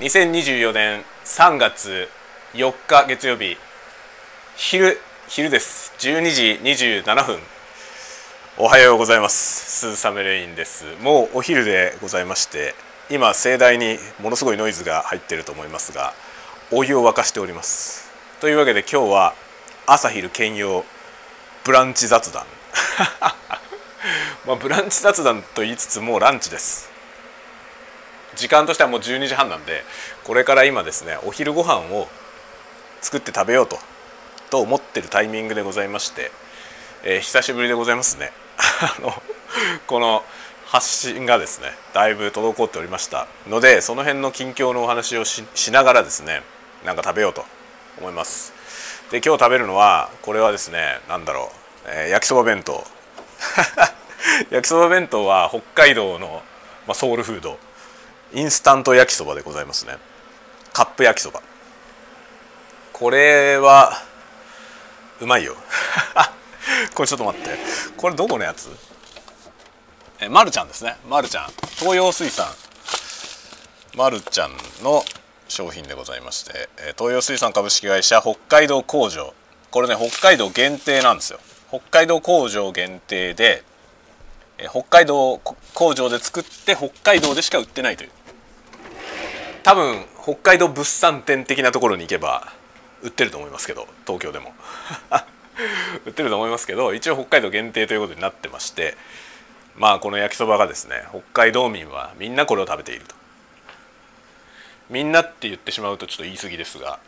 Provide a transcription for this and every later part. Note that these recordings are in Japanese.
2024年3月4日月曜日昼昼です。12時27分。おはようございます。スーサメレインです。もうお昼でございまして今盛大にものすごいノイズが入ってると思いますがお湯を沸かしております。というわけで今日は朝昼兼用ブランチ雑談。まあブランチ雑談と言いつつもうランチです。時間としてはもう12時半なんでこれから今ですねお昼ご飯を作って食べようとと思ってるタイミングでございまして、えー、久しぶりでございますね。この発信がですねだいぶ滞っておりました。のでその辺の近況のお話をしながらですねなんか食べようと思います。で今日食べるのはこれはですね何だろう、えー、焼きそば弁当。焼きそば弁当は北海道の、まあ、ソウルフード。インスタント焼きそばでございますね。カップ焼きそば。これはうまいよ。これちょっと待って。これどこのやつ？えまるちゃんですね。まるちゃん。東洋水産。まるちゃんの商品でございまして。東洋水産株式会社北海道工場。これね北海道限定なんですよ。北海道工場限定で北海道工場で作って北海道でしか売ってないという。多分北海道物産展的なところに行けば売ってると思いますけど東京でも。売ってると思いますけど 一応北海道限定ということになってましてまあこの焼きそばがですね北海道民はみんなこれを食べていると。みんなって言ってしまうとちょっと言い過ぎですが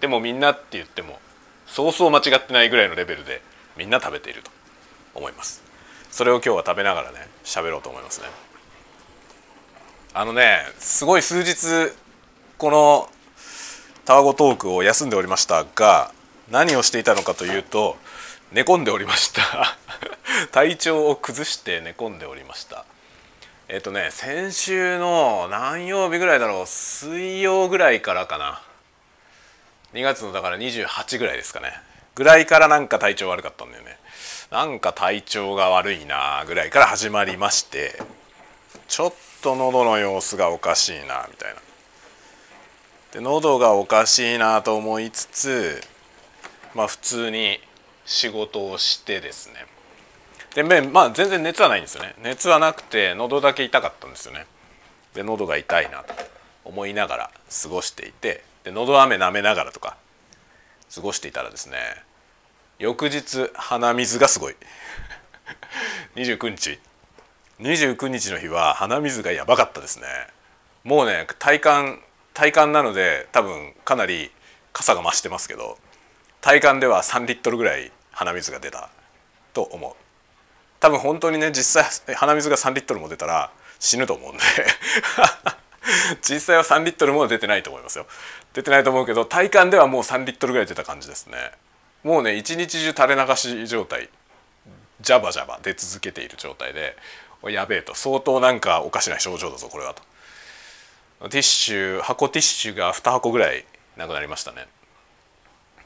でもみんなって言ってもそうそう間違ってないぐらいのレベルでみんな食べていると。思います。それを今日は食べながらね喋ろうと思いますね。あのねすごい数日このタワゴトークを休んでおりましたが何をしていたのかというと寝込んでおりました。体調を崩して寝込んでおりました。えっ、とね先週の何曜日ぐらいだろう水曜ぐらいからかな。2月のだから28ぐらいですかね。ぐらいからなんか体調悪かったんだよね。なんか体調が悪いなぐらいから始まりましてちょっと喉の様子がおかしいなみたいな。で喉がおかしいなと思いつつまあ普通に仕事をしてですね。でまあ全然熱はないんですよね。熱はなくて喉だけ痛かったんですよね。で喉が痛いなと思いながら過ごしていてで喉飴舐めながらとか過ごしていたらですね翌日鼻水がすごい。29日。29日の日は鼻水がやばかったですね。もうね体感体感なので多分かなり傘が増してますけど体感では3リットルぐらい鼻水が出たと思う。多分本当にね実際鼻水が3リットルも出たら死ぬと思うんで。実際は3リットルも出てないと思いますよ。出てないと思うけど体感ではもう3リットルぐらい出た感じですね。もうね一日中垂れ流し状態ジャバジャバ出続けている状態でやべえと相当なんかおかしな症状だぞこれはと。ティッシュ箱ティッシュが2箱ぐらいなくなりましたね。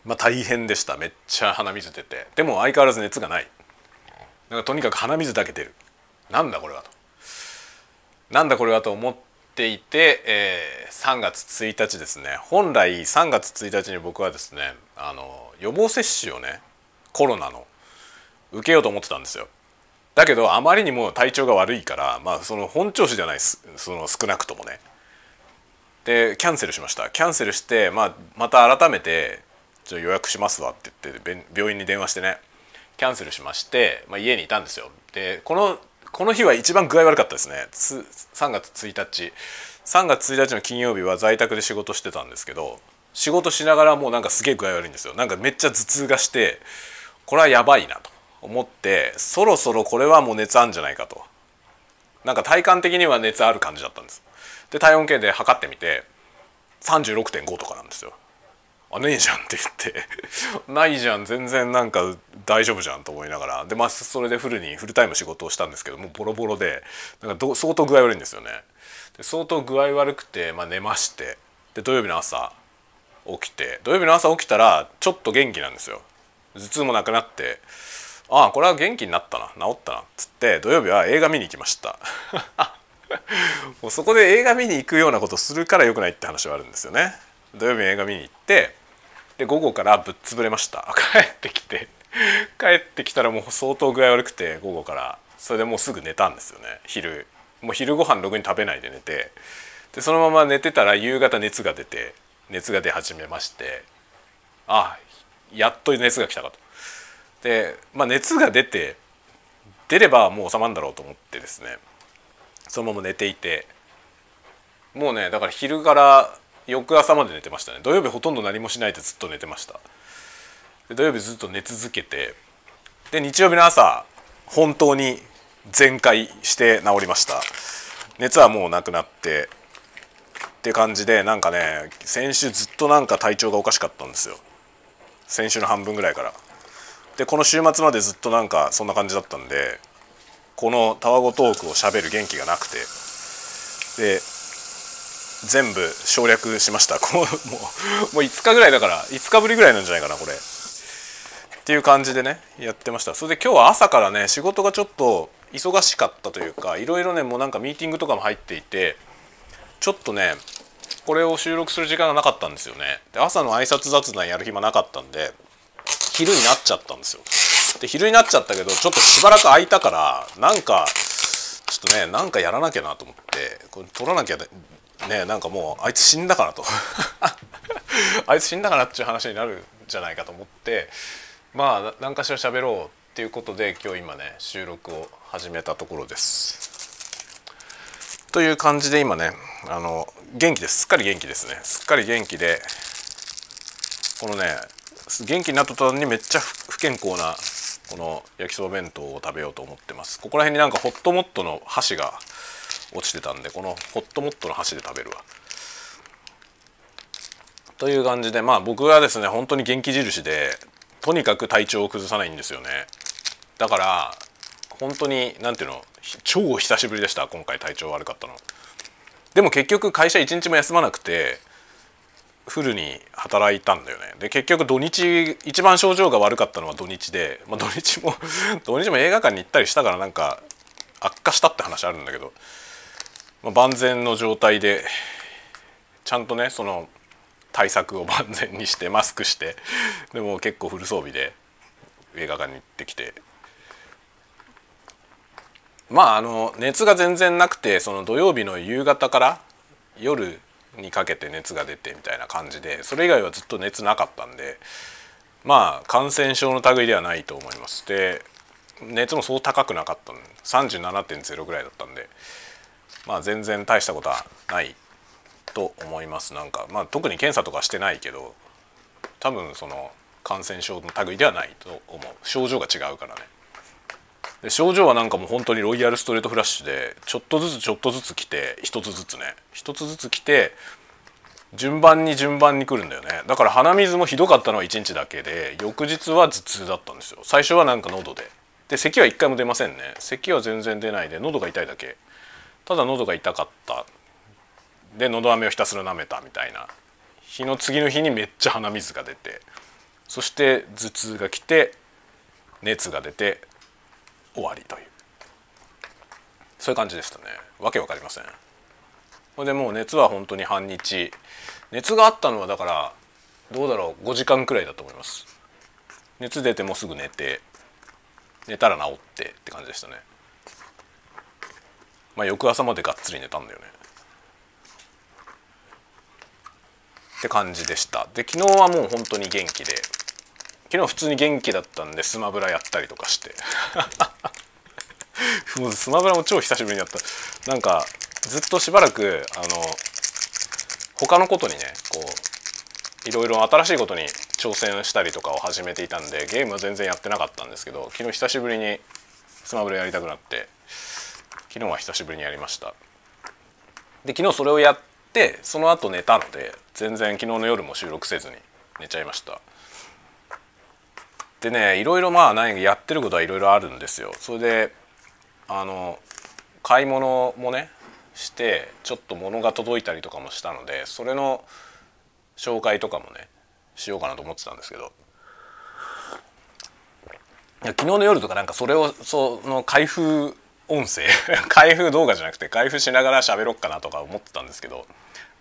まあ大変でした。めっちゃ鼻水出て。でも相変わらず熱がない。なんかとにかく鼻水だけ出る。なんだこれはと。なんだこれはと思っていて、えー、3月1日ですね。本来3月1日に僕はですねあの予防接種をねコロナの受けようと思ってたんですよ。だけどあまりにも体調が悪いからまあその本調子じゃないですその少なくともね。でキャンセルしました。キャンセルして、まあ、また改めてじゃ予約しますわって言って病院に電話してね。キャンセルしまして、まあ、家にいたんですよ。でこのこの日は一番具合悪かったですね。3月1日3月1日の金曜日は在宅で仕事してたんですけど仕事しながらもうなんかすげえ具合悪いんですよ。なんかめっちゃ頭痛がしてこれはやばいなと思ってそろそろこれはもう熱あるんじゃないかと。なんか体感的には熱ある感じだったんです。で体温計で測ってみて36.5とかなんですよ。あねえじゃんって言って。ないじゃん全然なんか大丈夫じゃんと思いながら。でまあそれでフルにフルタイム仕事をしたんですけどもうボロボロでなんか相当具合悪いんですよね。で相当具合悪くて、まあ、寝まして。で土曜日の朝起きて。土曜日の朝起きたらちょっと元気なんですよ。頭痛もなくなって。ああこれは元気になったな治ったなっつって土曜日は映画見に行きました。もうそこで映画見に行くようなことするからよくないって話はあるんですよね。土曜日映画見に行ってで午後からぶっ潰れました。帰ってきて帰ってきたらもう相当具合悪くて午後から。それでもうすぐ寝たんですよね。昼。もう昼ご飯ろくに食べないで寝て。でそのまま寝てたら夕方熱が出て熱が出始めましてあやっと熱が来たかと。で、まあ、熱が出て出ればもう収まるんだろうと思ってですね。そのまま寝ていて。もうねだから昼から翌朝まで寝てましたね。土曜日ほとんど何もしないでずっと寝てました。で土曜日ずっと寝続けてで日曜日の朝本当に全開して治りました。熱はもうなくなってって感じでなんかね先週ずっとなんか体調がおかしかったんですよ。先週の半分ぐらいから。でこの週末までずっとなんかそんな感じだったんでこのタワゴトークをしゃべる元気がなくて。で全部省略しました。こうもうもう5日ぐらいだから5日ぶりぐらいなんじゃないかなこれ。っていう感じでねやってました。それで今日は朝からね仕事がちょっと忙しかったというかいろいろねもうなんかミーティングとかも入っていてちょっとねこれを収録する時間がなかったんですよね。で朝の挨拶雑談やる暇なかったんで昼になっちゃったんですよ。で昼になっちゃったけどちょっとしばらく空いたからなんかちょっとねなんかやらなきゃなと思ってこれ撮らなきゃねなんかもうあいつ死んだかなと。あいつ死んだかな っていう話になるんじゃないかと思ってまあ何かしら喋ろうっていうことで今日今ね収録を始めたところです。という感じで今ねあの元気です。すっかり元気ですね。すっかり元気でこのね元気になった途端にめっちゃ不健康なこの焼きそば弁当を食べようと思ってます。ここら辺になんかホットモットの箸が落ちてたんでこのホットモットの箸で食べるわ。という感じでまあ僕はですね本当に元気印でとにかく体調を崩さないんですよね。だから本当に何ていうの超久しぶりでした今回体調悪かったの。でも結局会社一日も休まなくてフルに働いたんだよね。で結局土日一番症状が悪かったのは土日で、まあ、土日も 土日も映画館に行ったりしたからなんか悪化したって話あるんだけど、まあ、万全の状態でちゃんとねその対策を万全にしてマスクしてでも結構フル装備で映画館に行ってきて。まああの熱が全然なくてその土曜日の夕方から夜にかけて熱が出てみたいな感じでそれ以外はずっと熱なかったんでまあ感染症の類ではないと思います。で熱もそう高くなかった37.0ぐらいだったんでまあ全然大したことはないと思います。なんかまあ特に検査とかしてないけど多分その感染症の類ではないと思う。症状が違うからね。で症状はなんかもう本当にロイヤルストレートフラッシュでちょっとずつちょっとずつ来て一つずつね。一つずつ来て順番に順番に来るんだよね。だから鼻水もひどかったのは1日だけで翌日は頭痛だったんですよ。最初はなんか喉で。で咳は1回も出ませんね。咳は全然出ないで喉が痛いだけ。ただ喉が痛かった。で喉飴をひたすら舐めたみたいな。日の次の日にめっちゃ鼻水が出て。そして頭痛が来て熱が出て終わりという。そういう感じでしたね。わけわかりません。それでもう熱は本当に半日。熱があったのはだからどうだろう。5時間くらいだと思います。熱出てもすぐ寝て寝たら治ってって感じでしたね。まあ翌朝までがっつり寝たんだよね。って感じでした。で昨日はもう本当に元気で。昨日普通に元気だったんでスマブラやったりとかして。もうスマブラも超久しぶりにやった。なんかずっとしばらくあの他のことにねこういろいろ新しいことに挑戦したりとかを始めていたんでゲームは全然やってなかったんですけど昨日久しぶりにスマブラやりたくなって昨日は久しぶりにやりました。で昨日それをやってその後寝たので全然昨日の夜も収録せずに寝ちゃいました。でねいろいろまあ何やってることはいろいろあるんですよ。それであの買い物もねしてちょっと物が届いたりとかもしたのでそれの紹介とかもねしようかなと思ってたんですけど。昨日の夜とかなんかそれをその開封音声 開封動画じゃなくて開封しながら喋ろっかなとか思ってたんですけど、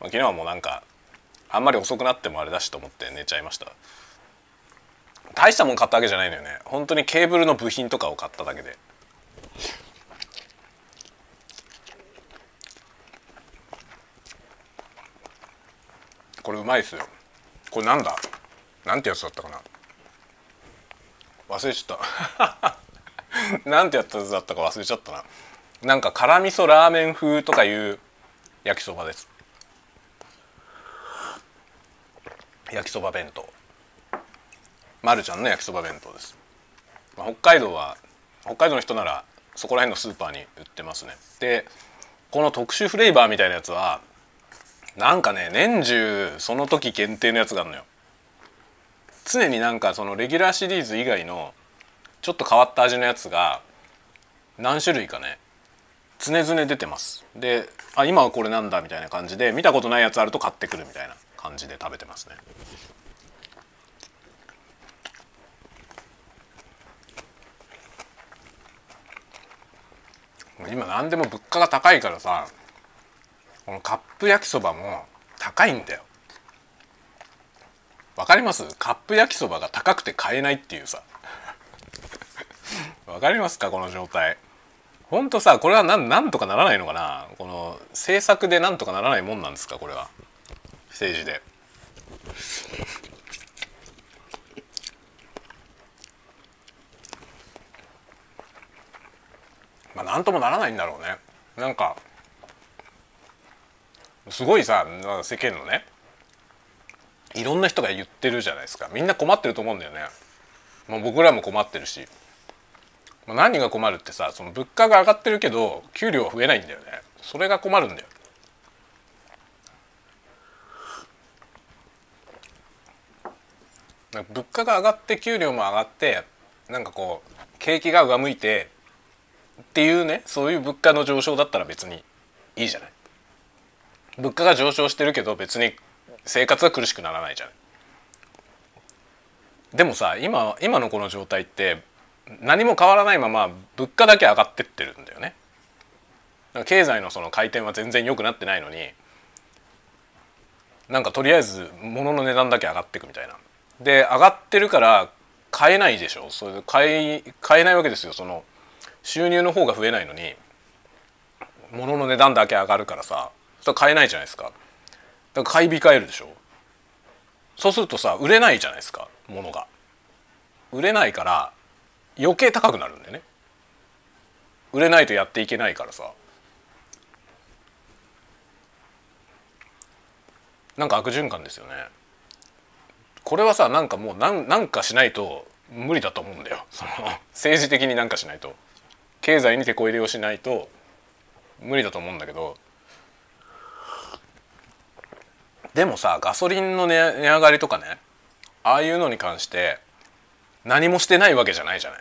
まあ、昨日はもうなんかあんまり遅くなってもあれだしと思って寝ちゃいました。大したもん買ったわけじゃないのよね。本当にケーブルの部品とかを買っただけで。これうまいっすよ。これなんだ？なんてやつだったかな？忘れちゃった。なんてやったやつだったか忘れちゃったな。なんか辛味噌ラーメン風とかいう焼きそばです。焼きそば弁当。まるちゃんの焼きそば弁当です、まあ、北海道は北海道の人ならそこら辺のスーパーに売ってますね。でこの特殊フレーバーみたいなやつはなんかね年中その時限定のやつがあるのよ。常になんかそのレギュラーシリーズ以外のちょっと変わった味のやつが何種類かね常々出てます。であ今はこれなんだみたいな感じで見たことないやつあると買ってくるみたいな感じで食べてますね。今何でも物価が高いからさこのカップ焼きそばも高いんだよ。わかります？カップ焼きそばが高くて買えないっていうさ。わかりますか？この状態。ほんとさこれは何なんとかならないのかな？この政策でなんとかならないもんなんですか？これは。政治で。まあなんともならないんだろうね。なんかすごいさ世間のねいろんな人が言ってるじゃないですか。みんな困ってると思うんだよね、まあ、僕らも困ってるし、まあ、何が困るってさその物価が上がってるけど給料は増えないんだよね。それが困るんだよ。物価が上がって給料も上がってなんかこう景気が上向いてっていうねそういう物価の上昇だったら別にいいじゃない。物価が上昇してるけど別に生活は苦しくならないじゃんでもさ今今のこの状態って何も変わらないまま物価だけ上がってってるんだよね。経済のその回転は全然良くなってないのになんかとりあえず物の値段だけ上がっていくみたいな。で上がってるから買えないでしょ。それで買い買えないわけですよ。その収入の方が増えないのに物の値段だけ上がるからさそれ買えないじゃないですか。だから買い控えるでしょ。そうするとさ売れないじゃないですか物が。売れないから余計高くなるんだよね。売れないとやっていけないからさ。なんか悪循環ですよね。これはさなんかもうなんなんかしないと無理だと思うんだよ。その政治的になんかしないと。経済に手こ入れをしないと無理だと思うんだけどでもさガソリンの値上がりとかねああいうのに関して何もしてないわけじゃないじゃない。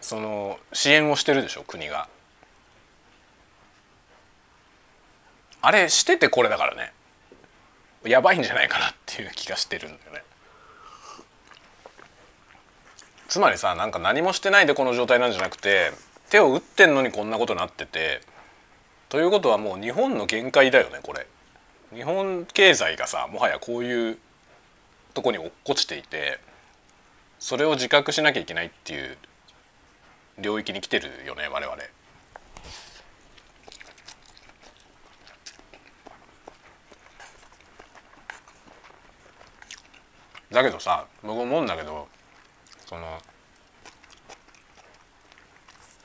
その支援をしてるでしょ国が。あれしててこれだからね。やばいんじゃないかなっていう気がしてるんだよね。つまりさなんか何もしてないでこの状態なんじゃなくて手を打ってんのにこんなことなっててということはもう日本の限界だよねこれ日本経済がさもはやこういうとこに落っこちていてそれを自覚しなきゃいけないっていう領域に来てるよね我々。だけどさ僕思うんだけどその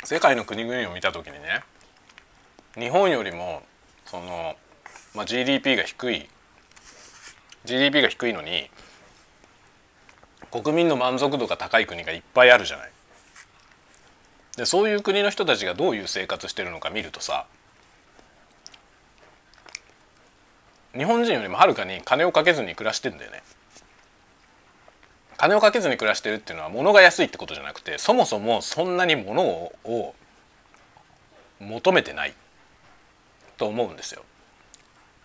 世界の国々を見た時にね日本よりもその、まあ、GDP が低い GDP が低いのに国民の満足度が高い国がいっぱいあるじゃない。でそういう国の人たちがどういう生活してるのか見るとさ日本人よりもはるかに金をかけずに暮らしてんだよね。金をかけずに暮らしてるっていうのは物が安いってことじゃなくてそもそもそんなに物を求めてないと思うんですよ。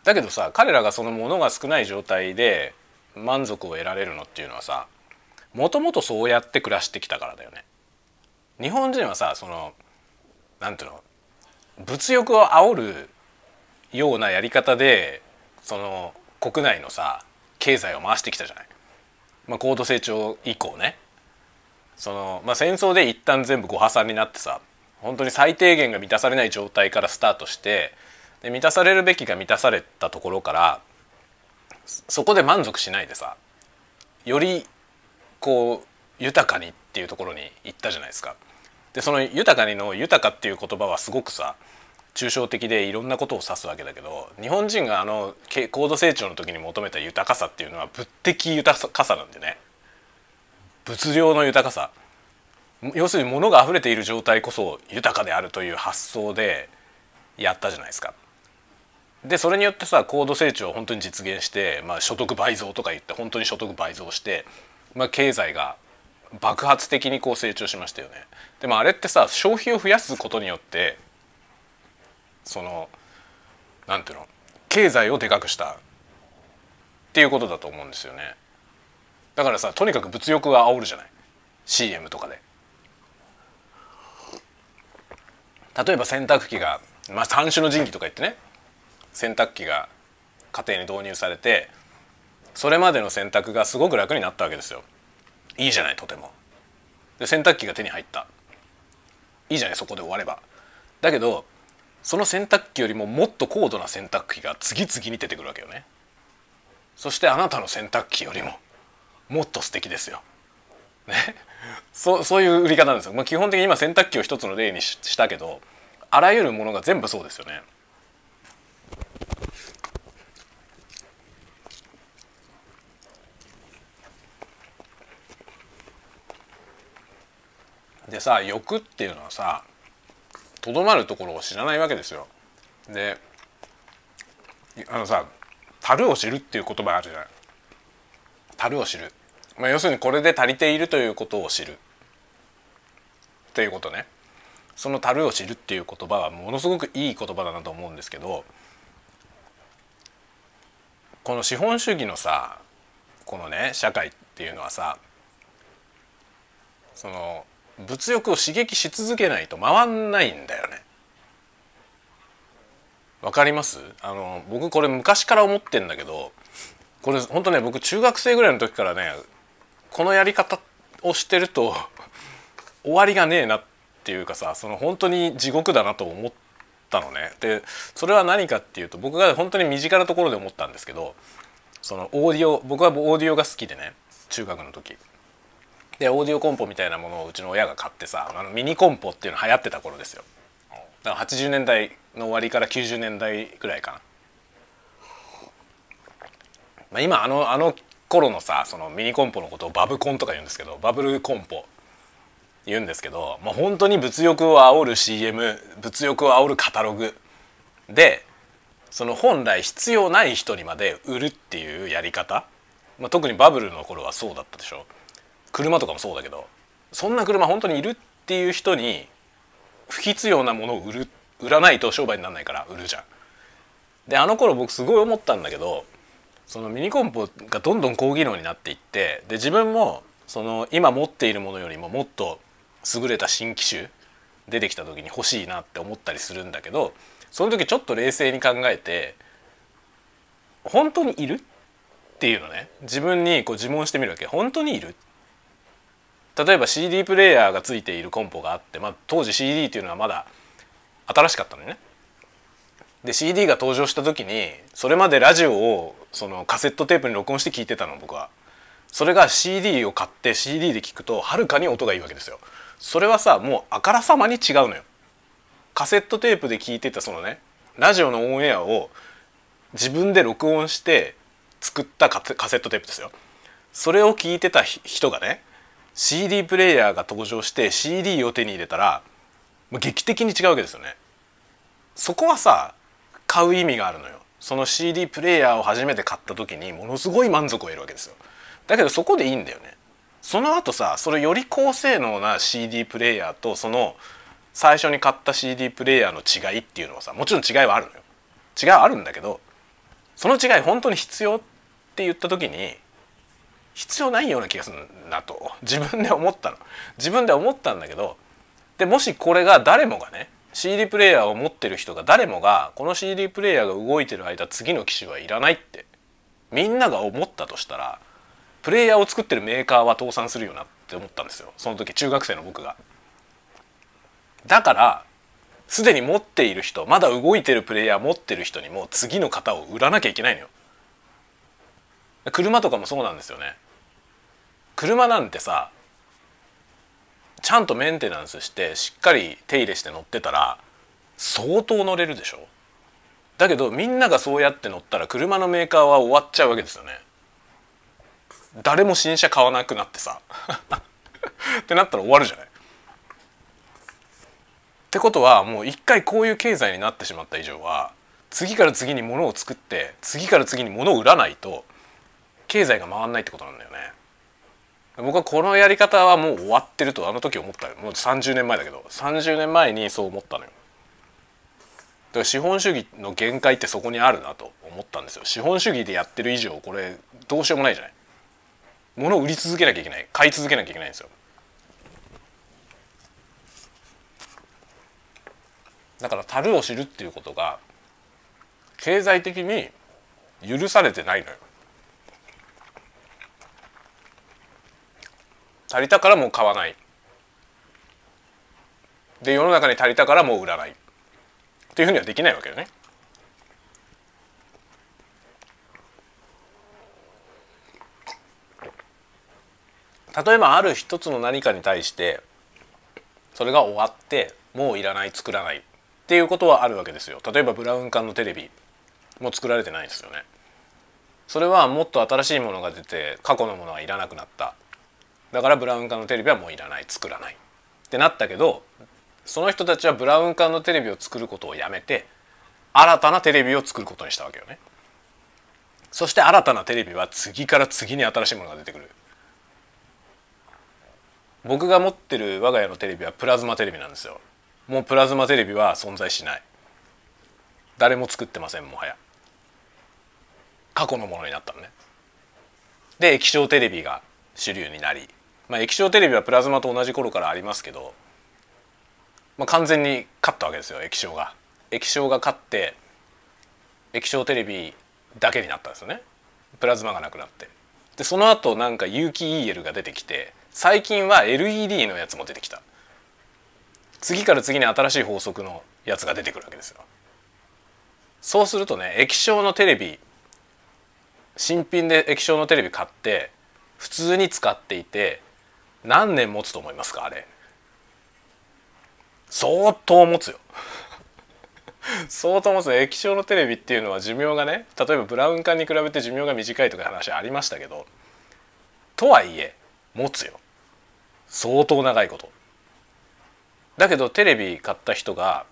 だけどさ彼らがその物が少ない状態で満足を得られるのっていうのはさもともとそうやって暮らしてきたからだよね。日本人はさそのなんていうの物欲を煽るようなやり方でその国内のさ経済を回してきたじゃない。まあ、高度成長以降ねその、まあ、戦争で一旦全部ご破産になってさ本当に最低限が満たされない状態からスタートしてで満たされるべきが満たされたところからそこで満足しないでさよりこう豊かにっていうところに行ったじゃないですか。でその豊かにの豊かっていう言葉はすごくさ抽象的でいろんなことを指すわけだけど日本人があの高度成長の時に求めた豊かさっていうのは物的豊かさなんでね物量の豊かさ要するに物が溢れている状態こそ豊かであるという発想でやったじゃないですか。でそれによってさ高度成長を本当に実現して、まあ、所得倍増とか言って本当に所得倍増して、まあ、経済が爆発的にこう成長しましたよね。でもあれってさ消費を増やすことによってそのなんていうの経済をでかくしたっていうことだと思うんですよね。だからさとにかく物欲が煽るじゃない。CM とかで。例えば洗濯機がまあ三種の神器とか言ってね。洗濯機が家庭に導入されてそれまでの洗濯がすごく楽になったわけですよ。いいじゃないとても。で洗濯機が手に入った。いいじゃないそこで終われば。だけどその洗濯機よりももっと高度な洗濯機が次々に出てくるわけよね。そしてあなたの洗濯機よりももっと素敵ですよ。ね？そそういう売り方なんですよ、まあ、基本的に今洗濯機を一つの例にしたけどあらゆるものが全部そうですよね。でさ欲っていうのはさとどまるところを知らないわけですよ。であのさ「樽を知る」っていう言葉あるじゃない。樽を知る、まあ、要するにこれで足りているということを知るっていうことね。その「樽を知る」っていう言葉はものすごくいい言葉だなと思うんですけどこの資本主義のさこのね社会っていうのはさその物欲を刺激し続けないと回んないんだよね。わかります？あの僕これ昔から思ってんだけどこれ本当ね僕中学生ぐらいの時からねこのやり方をしてると 終わりがねえなっていうかさその本当に地獄だなと思ったのね。でそれは何かっていうと僕が本当に身近なところで思ったんですけどそのオーディオ僕はオーディオが好きでね中学の時でオーディオコンポみたいなものをうちの親が買ってさあのミニコンポっていうの流行ってた頃ですよ。だから80年代の終わりから90年代ぐらいかな、まあ、今あのあの頃のさそのミニコンポのことをバブコンとか言うんですけどバブルコンポ言うんですけど、まあ、本当に物欲を煽る CM 物欲を煽るカタログでその本来必要ない人にまで売るっていうやり方、まあ、特にバブルの頃はそうだったでしょ。車とかもそうだけどそんな車本当にいるっていう人に不必要なものを売る売らないと商売にならないから売るじゃん。であの頃僕すごい思ったんだけどそのミニコンポがどんどん高機能になっていってで自分もその今持っているものよりももっと優れた新機種出てきた時に欲しいなって思ったりするんだけどその時ちょっと冷静に考えて本当にいるっていうのね自分にこう自問してみるわけ本当にいる例えば CD プレーヤーがついているコンポがあって、まあ、当時 CD っていうのはまだ新しかったのね。で CD が登場した時にそれまでラジオをそのカセットテープに録音して聞いてたの僕は。それが CD を買って CD で聞くとはるかに音がいいわけですよ。それはさもうあからさまに違うのよ。カセットテープで聞いてたそのねラジオのオンエアを自分で録音して作ったカセットテープですよ。それを聞いてた人がね CD プレーヤーが登場して CD を手に入れたらもう劇的に違うわけですよね。そこはさ買う意味があるのよ。その CD プレーヤーを初めて買った時にものすごい満足を得るわけですよ。だけどそこでいいんだよね。その後さそれより高性能な CD プレーヤーとその最初に買った CD プレーヤーの違いっていうのはさもちろん違いはあるのよ。違いはあるんだけどその違い本当に必要って言った時に必要ないような気がするなと自分で思ったの自分で思ったんだけどでもしこれが誰もがね CD プレイヤーを持ってる人が誰もがこの CD プレイヤーが動いてる間次の機種はいらないってみんなが思ったとしたらプレイヤーを作ってるメーカーは倒産するよなって思ったんですよその時中学生の僕が。だからすでに持っている人まだ動いてるプレイヤー持ってる人にも次の型を売らなきゃいけないのよ。車とかもそうなんですよね。車なんてさちゃんとメンテナンスしてしっかり手入れして乗ってたら相当乗れるでしょ？だけどみんながそうやって乗ったら車のメーカーは終わっちゃうわけですよね。誰も新車買わなくなってさ。ってなったら終わるじゃない。ってことはもう一回こういう経済になってしまった以上は次から次に物を作って次から次に物を売らないと経済が回んないってことなんだよね。僕はこのやり方はもう終わってるとあの時思ったよ。もう30年前だけど。30年前にそう思ったのよ。だから資本主義の限界ってそこにあるなと思ったんですよ。資本主義でやってる以上これどうしようもないじゃない。物を売り続けなきゃいけない。買い続けなきゃいけないんですよ。だから樽を知るっていうことが経済的に許されてないのよ。足りたからもう買わないで世の中に足りたからもう売らないっていうふうにはできないわけよね。例えばある一つの何かに対してそれが終わってもういらない作らないっていうことはあるわけですよ。例えばブラウン管のテレビも作られてないですよね。それはもっと新しいものが出て過去のものはいらなくなっただからブラウン管のテレビはもういらない作らない。ってなったけどその人たちはブラウン管のテレビを作ることをやめて新たなテレビを作ることにしたわけよね。そして新たなテレビは次から次に新しいものが出てくる。僕が持ってる我が家のテレビはプラズマテレビなんですよ。もうプラズマテレビは存在しない。誰も作ってませんもはや。過去のものになったのね。で液晶テレビが主流になりまあ、液晶テレビはプラズマと同じ頃からありますけど、まあ、完全に勝ったわけですよ液晶が。液晶が勝って液晶テレビだけになったんですよね。プラズマがなくなって。でその後なんか有機 EL が出てきて最近は LED のやつも出てきた。次から次に新しい法則のやつが出てくるわけですよ。そうするとね液晶のテレビ新品で液晶のテレビ買って普通に使っていて何年持つと思いますかあれ。相当持つよ。相当持つ液晶のテレビっていうのは寿命がね例えばブラウン管に比べて寿命が短いとか話ありましたけどとはいえ持つよ。相当長いこと。だけどテレビ買った人が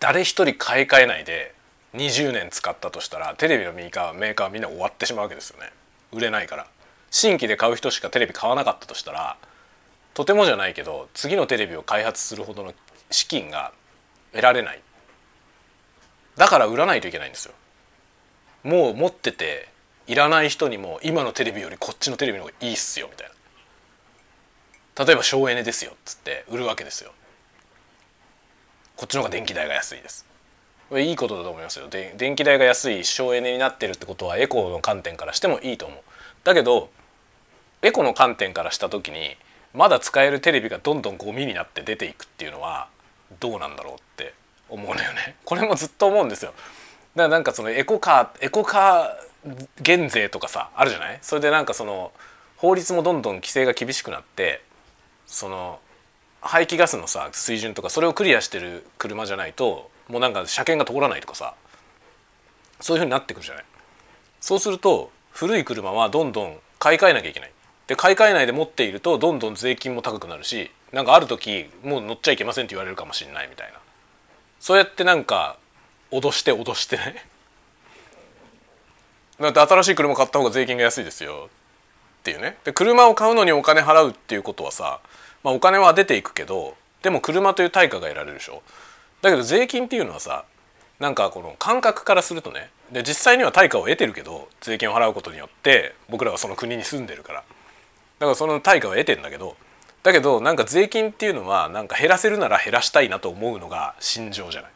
誰一人買い替えないで20年使ったとしたらテレビのメーカーメーカーはみんな終わってしまうわけですよね。売れないから。新規で買う人しかテレビ買わなかったとしたらとてもじゃないけど次のテレビを開発するほどの資金が得られない。だから売らないといけないんですよ。もう持ってていらない人にも今のテレビよりこっちのテレビの方がいいっすよみたいな。例えば省エネですよっつって売るわけですよ。こっちの方が電気代が安いです。いいことだと思いますよ。電気代が安い省エネになってるってことはエコーの観点からしてもいいと思う。だけどエコの観点からした時にまだ使えるテレビがどんどんゴミになって出ていくっていうのはどうなんだろうって思うのよね。これもずっと思うんですよ。だからなんかそのエコカーエコカー減税とかさあるじゃない？それでなんかその法律もどんどん規制が厳しくなってその排気ガスのさ水準とかそれをクリアしてる車じゃないともうなんか車検が通らないとかさそういうふうになってくるじゃない？そうすると古い車はどんどん買い替えなきゃいけない。で買い替えないで持っているとどんどん税金も高くなるしなんかある時もう乗っちゃいけませんって言われるかもしれないみたいな。そうやってなんか脅して脅してね。だって新しい車買った方が税金が安いですよ。っていうね。で車を買うのにお金払うっていうことはさ、まあ、お金は出ていくけどでも車という対価が得られるでしょ。だけど税金っていうのはさなんかこの感覚からするとね。で実際には対価を得てるけど税金を払うことによって僕らはその国に住んでるから。だからその対価を得てんだけどだけどなんか税金っていうのはなんか減らせるなら減らしたいなと思うのが心情じゃない。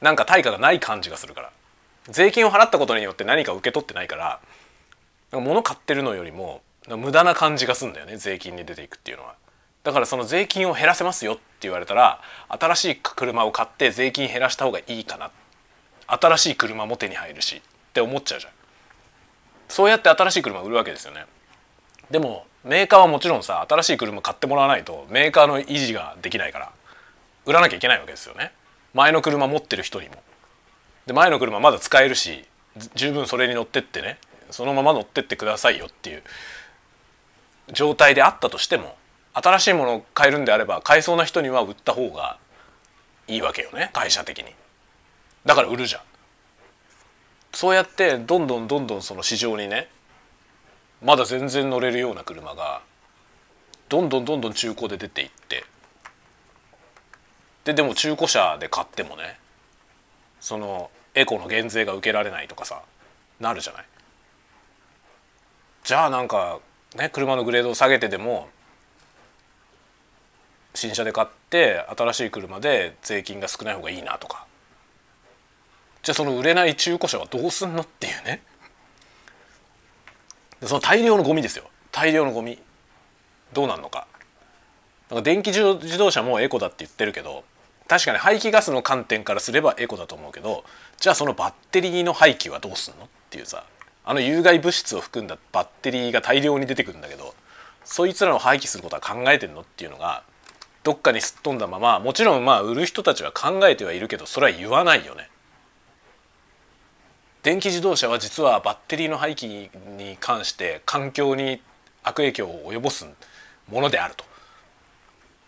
なんか対価がない感じがするから。税金を払ったことによって何か受け取ってないからか物買ってるのよりも無駄な感じがすんだよね税金に出ていくっていうのは。だからその税金を減らせますよって言われたら新しい車を買って税金減らした方がいいかな。新しい車も手に入るしって思っちゃうじゃん。そうやって新しい車を売るわけですよね。でもメーカーはもちろんさ新しい車買ってもらわないとメーカーの維持ができないから売らなきゃいけないわけですよね。前の車持ってる人にも。で前の車まだ使えるし十分それに乗ってってねそのまま乗ってってくださいよっていう状態であったとしても新しいものを買えるんであれば買いそうな人には売った方がいいわけよね会社的に。だから売るじゃん。そうやってどんどんどんどんその市場にねまだ全然乗れるような車がどんどんどんどん中古で出ていって。ででも中古車で買ってもねそのエコの減税が受けられないとかさなるじゃない。じゃあなんかね車のグレードを下げてでも新車で買って新しい車で税金が少ない方がいいなとか。じゃあその売れない中古車はどうすんのっていうね。その大量のゴミですよ。大量のゴミ。どうなんのか。なんか電気自動車もエコだって言ってるけど確かに排気ガスの観点からすればエコだと思うけどじゃあそのバッテリーの廃棄はどうすんの？っていうさあの有害物質を含んだバッテリーが大量に出てくるんだけどそいつらを廃棄することは考えてんの？っていうのがどっかにすっ飛んだままもちろんまあ売る人たちは考えてはいるけどそれは言わないよね。電気自動車は実はバッテリーの廃棄に関して環境に悪影響を及ぼすものであると。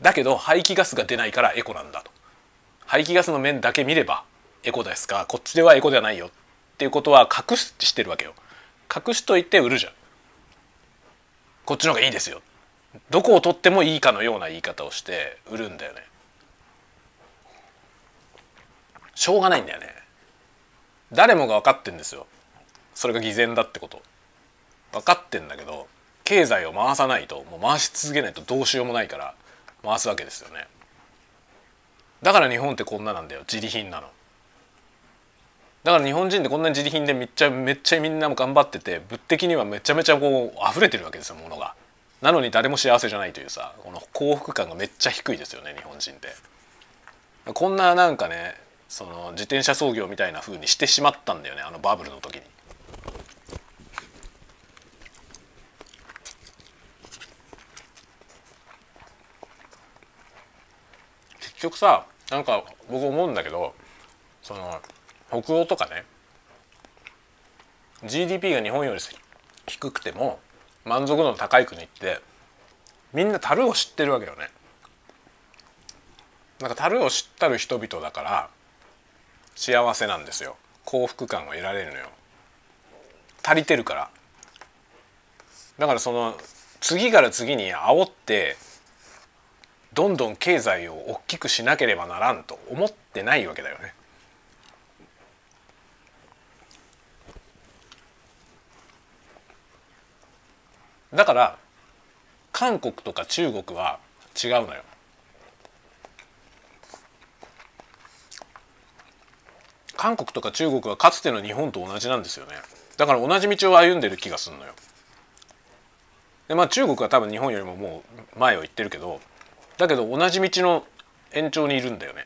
だけど排気ガスが出ないからエコなんだと。排気ガスの面だけ見ればエコですかこっちではエコではないよっていうことは隠してるわけよ。隠しといて売るじゃん。こっちの方がいいですよどこを取ってもいいかのような言い方をして売るんだよねしょうがないんだよね誰もが分かってんですよ。それが偽善だってこと。分かってんだけど経済を回さないともう回し続けないとどうしようもないから回すわけですよね。だから日本ってこんななんだよ。自利品なの。だから日本人ってこんなに自利品でめっちゃめっちゃみんなも頑張ってて物的にはめちゃめちゃこう溢れてるわけですよものが。なのに誰も幸せじゃないというさこの幸福感がめっちゃ低いですよね日本人って。こんななんかねその自転車操業みたいな風にしてしまったんだよねあのバブルの時に。結局さなんか僕思うんだけどその北欧とかね GDP が日本より低くても満足度の高い国ってみんな樽を知ってるわけよね。なんか樽を知ったる人々だから幸せなんですよ。幸福感を得られるのよ。足りてるから。だからその次から次に煽ってどんどん経済を大きくしなければならんと思ってないわけだよね。だから韓国とか中国は違うのよ。韓国とか中国はかつての日本と同じなんですよね。だから同じ道を歩んでる気がするのよ。でまあ中国は多分日本よりももう前を行ってるけどだけど同じ道の延長にいるんだよね。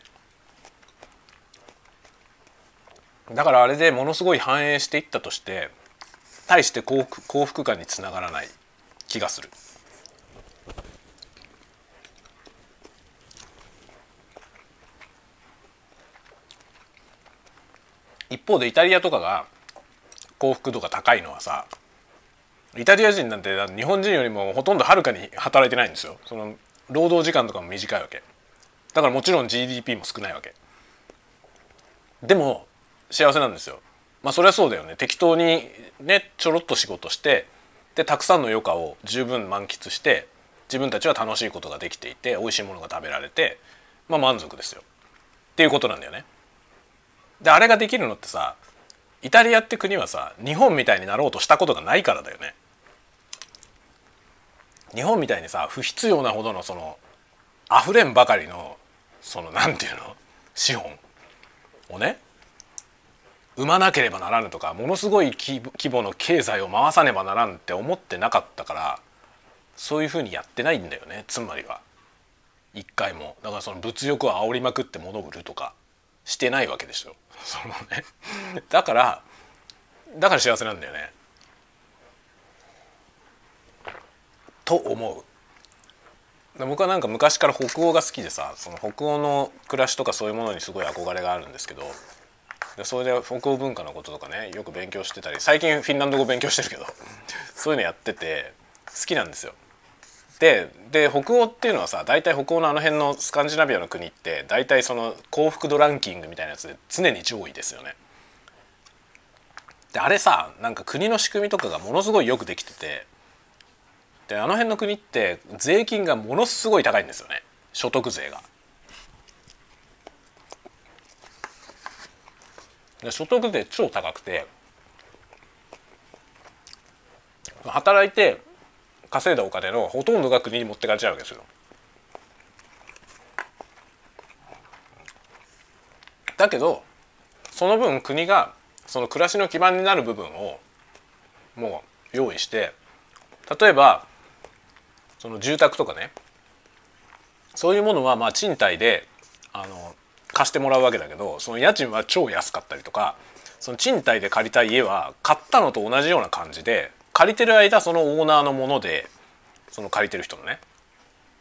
だからあれでものすごい反映していったとして対して幸福幸福感につながらない気がする。一方でイタリアとかが幸福度が高いのはさイタリア人なんて日本人よりもほとんどはるかに働いてないんですよ。その労働時間とかも短いわけ。だからもちろん GDP も少ないわけ。でも幸せなんですよ。まあそれはそうだよね。適当にねちょろっと仕事してでたくさんの余暇を十分満喫して自分たちは楽しいことができていて美味しいものが食べられてまあ満足ですよ。っていうことなんだよね。であれができるのってさイタリアって国はさ日本みたいになろうとしたことがないからだよね。日本みたいにさ不必要なほどのその溢れんばかりのそのなんていうの資本をね生まなければならぬとかものすごい規模の経済を回さねばならんって思ってなかったからそういうふうにやってないんだよね。つまりは。一回も。だからその物欲を煽りまくって物売るとかしてないわけでしょ。そのね。だからだから幸せなんだよね。と思う。僕はなんか昔から北欧が好きでさその北欧の暮らしとかそういうものにすごい憧れがあるんですけどでそれで北欧文化のこととかねよく勉強してたり最近フィンランド語勉強してるけどそういうのやってて好きなんですよ。でで北欧っていうのはさ大体北欧のあの辺のスカンジナビアの国って大体その幸福度ランキングみたいなやつで常に上位ですよね。であれさなんか国の仕組みとかがものすごいよくできててであの辺の国って税金がものすごい高いんですよね所得税が。で所得税超高くて働いて稼いだお金のほとんどが国に持ってかれちゃうわけですよ。だけどその分国がその暮らしの基盤になる部分をもう用意して例えばその住宅とかねそういうものはまあ賃貸であの貸してもらうわけだけどその家賃は超安かったりとかその賃貸で借りた家は買ったのと同じような感じで借りてる間そのオーナーのものでその借りてる人のね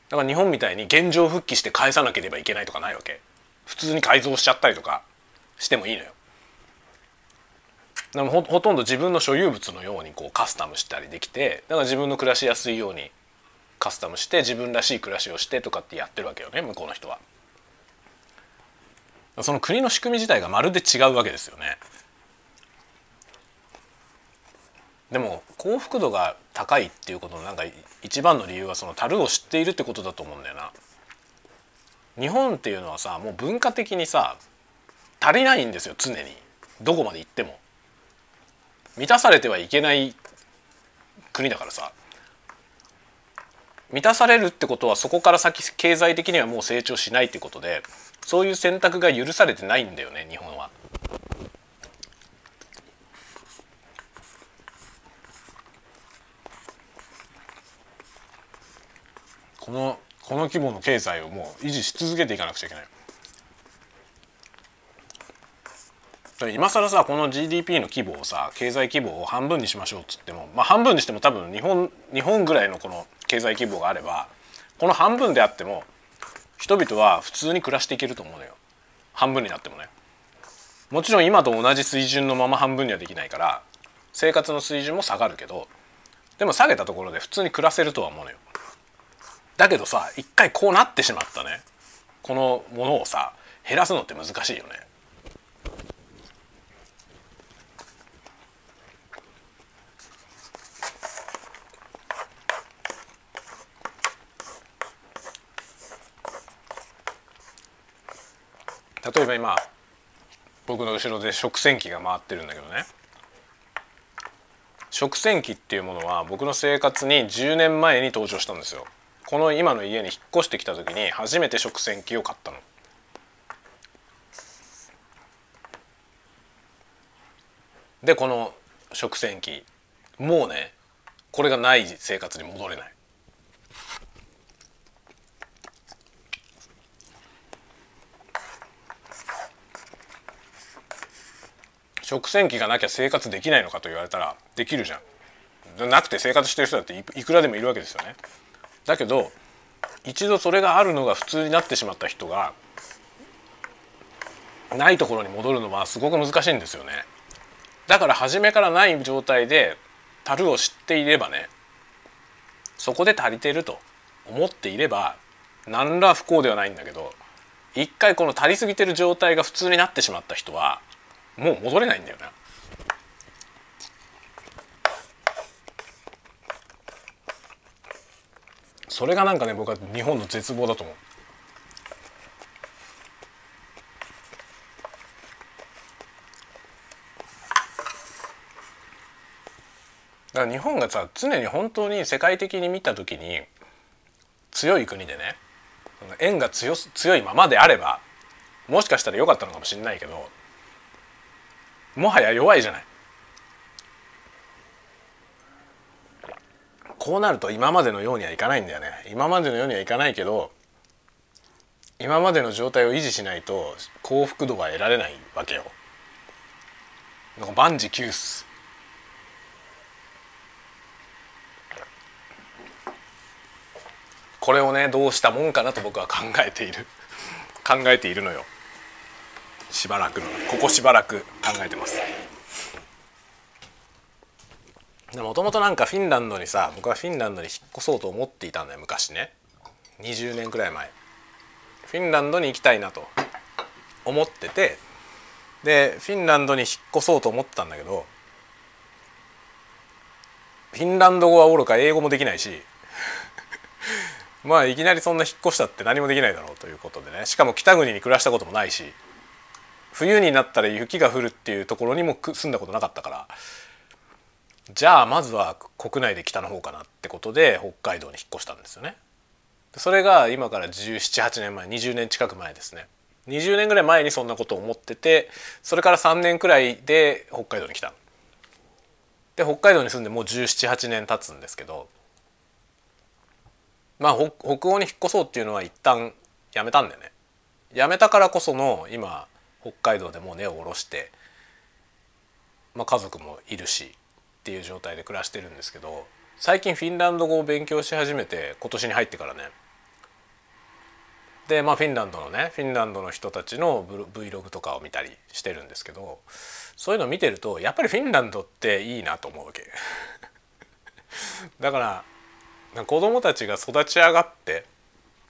だから日本みたいに現状復帰して返さなければいけないとかないわけ普通に改造しちゃったりとかしてもいいのよでもほとんど自分の所有物のようにこうカスタムしたりできてだから自分の暮らしやすいようにカスタムして自分らしい暮らしをしてとかってやってるわけよね向こうの人は。その国の仕組み自体がまるで違うわけですよね。でも幸福度が高いっていうことのなんか一番の理由はその樽を知っているってことだと思うんだよな。日本っていうのはさもう文化的にさ足りないんですよ常にどこまで行っても。満たされてはいけない国だからさ満たされるってことはそこから先経済的にはもう成長しないってことでそういう選択が許されてないんだよね日本は。このこの規模の経済をもう維持し続けていかなくちゃいけない。今更さこの GDP の規模をさ経済規模を半分にしましょうっつってもまあ半分にしても多分日本日本ぐらいのこの経済規模があればこの半分であっても人々は普通に暮らしていけると思うのよ。半分になってもね。もちろん今と同じ水準のまま半分にはできないから生活の水準も下がるけどでも下げたところで普通に暮らせるとは思うのよ。だけどさ一回こうなってしまったね。このものをさ減らすのって難しいよね。例えば今僕の後ろで食洗機が回ってるんだけどね。食洗機っていうものは僕の生活に10年前に登場したんですよ。この今の家に引っ越してきた時に初めて食洗機を買ったの。でこの食洗機もうねこれがない生活に戻れない。食洗機がなきゃ生活できないのかと言われたらできるじゃん。なくて生活してる人だっていくらでもいるわけですよね。だけど一度それがあるのが普通になってしまった人がないところに戻るのはすごく難しいんですよねだから初めからない状態で樽を知っていればねそこで足りてると思っていれば何ら不幸ではないんだけど一回この足りすぎてる状態が普通になってしまった人はもう戻れないんだよな。それがなんかね僕は日本の絶望だと思う。だから日本がさ常に本当に世界的に見た時に強い国でね円が強強いままであればもしかしたら良かったのかもしれないけどもはや弱いじゃないこうなると今までのようにはいかないんだよね。今までのようにはいかないけど今までの状態を維持しないと幸福度は得られないわけよ。なんか万事休す。これをねどうしたもんかなと僕は考えている。考えているのよ。しばらくの。ここしばらく考えてます。もともとなんかフィンランドにさ僕はフィンランドに引っ越そうと思っていたんだよ昔ね。20年くらい前。フィンランドに行きたいなと。思ってて。でフィンランドに引っ越そうと思ったんだけどフィンランド語はおろか英語もできないしまあいきなりそんな引っ越したって何もできないだろうということでね。しかも北国に暮らしたこともないし冬になったら雪が降るっていうところにも住んだことなかったから。じゃあまずは国内で北の方かなってことで北海道に引っ越したんですよね。それが今から1718年前20年近く前ですね。20年ぐらい前にそんなことを思っててそれから3年くらいで北海道に来た。で北海道に住んでもう1718年経つんですけどまあ北欧に引っ越そうっていうのは一旦やめたんだよね。やめたからこその今北海道でもう根を下ろして、まあ、家族もいるしっていう状態で暮らしてるんですけど最近フィンランド語を勉強し始めて今年に入ってからね。でまあフィンランドのねフィンランドの人たちの Vlog とかを見たりしてるんですけどそういうのを見てるとやっぱりフィンランドっていいなと思うわけ。だから子供たちが育ち上がって、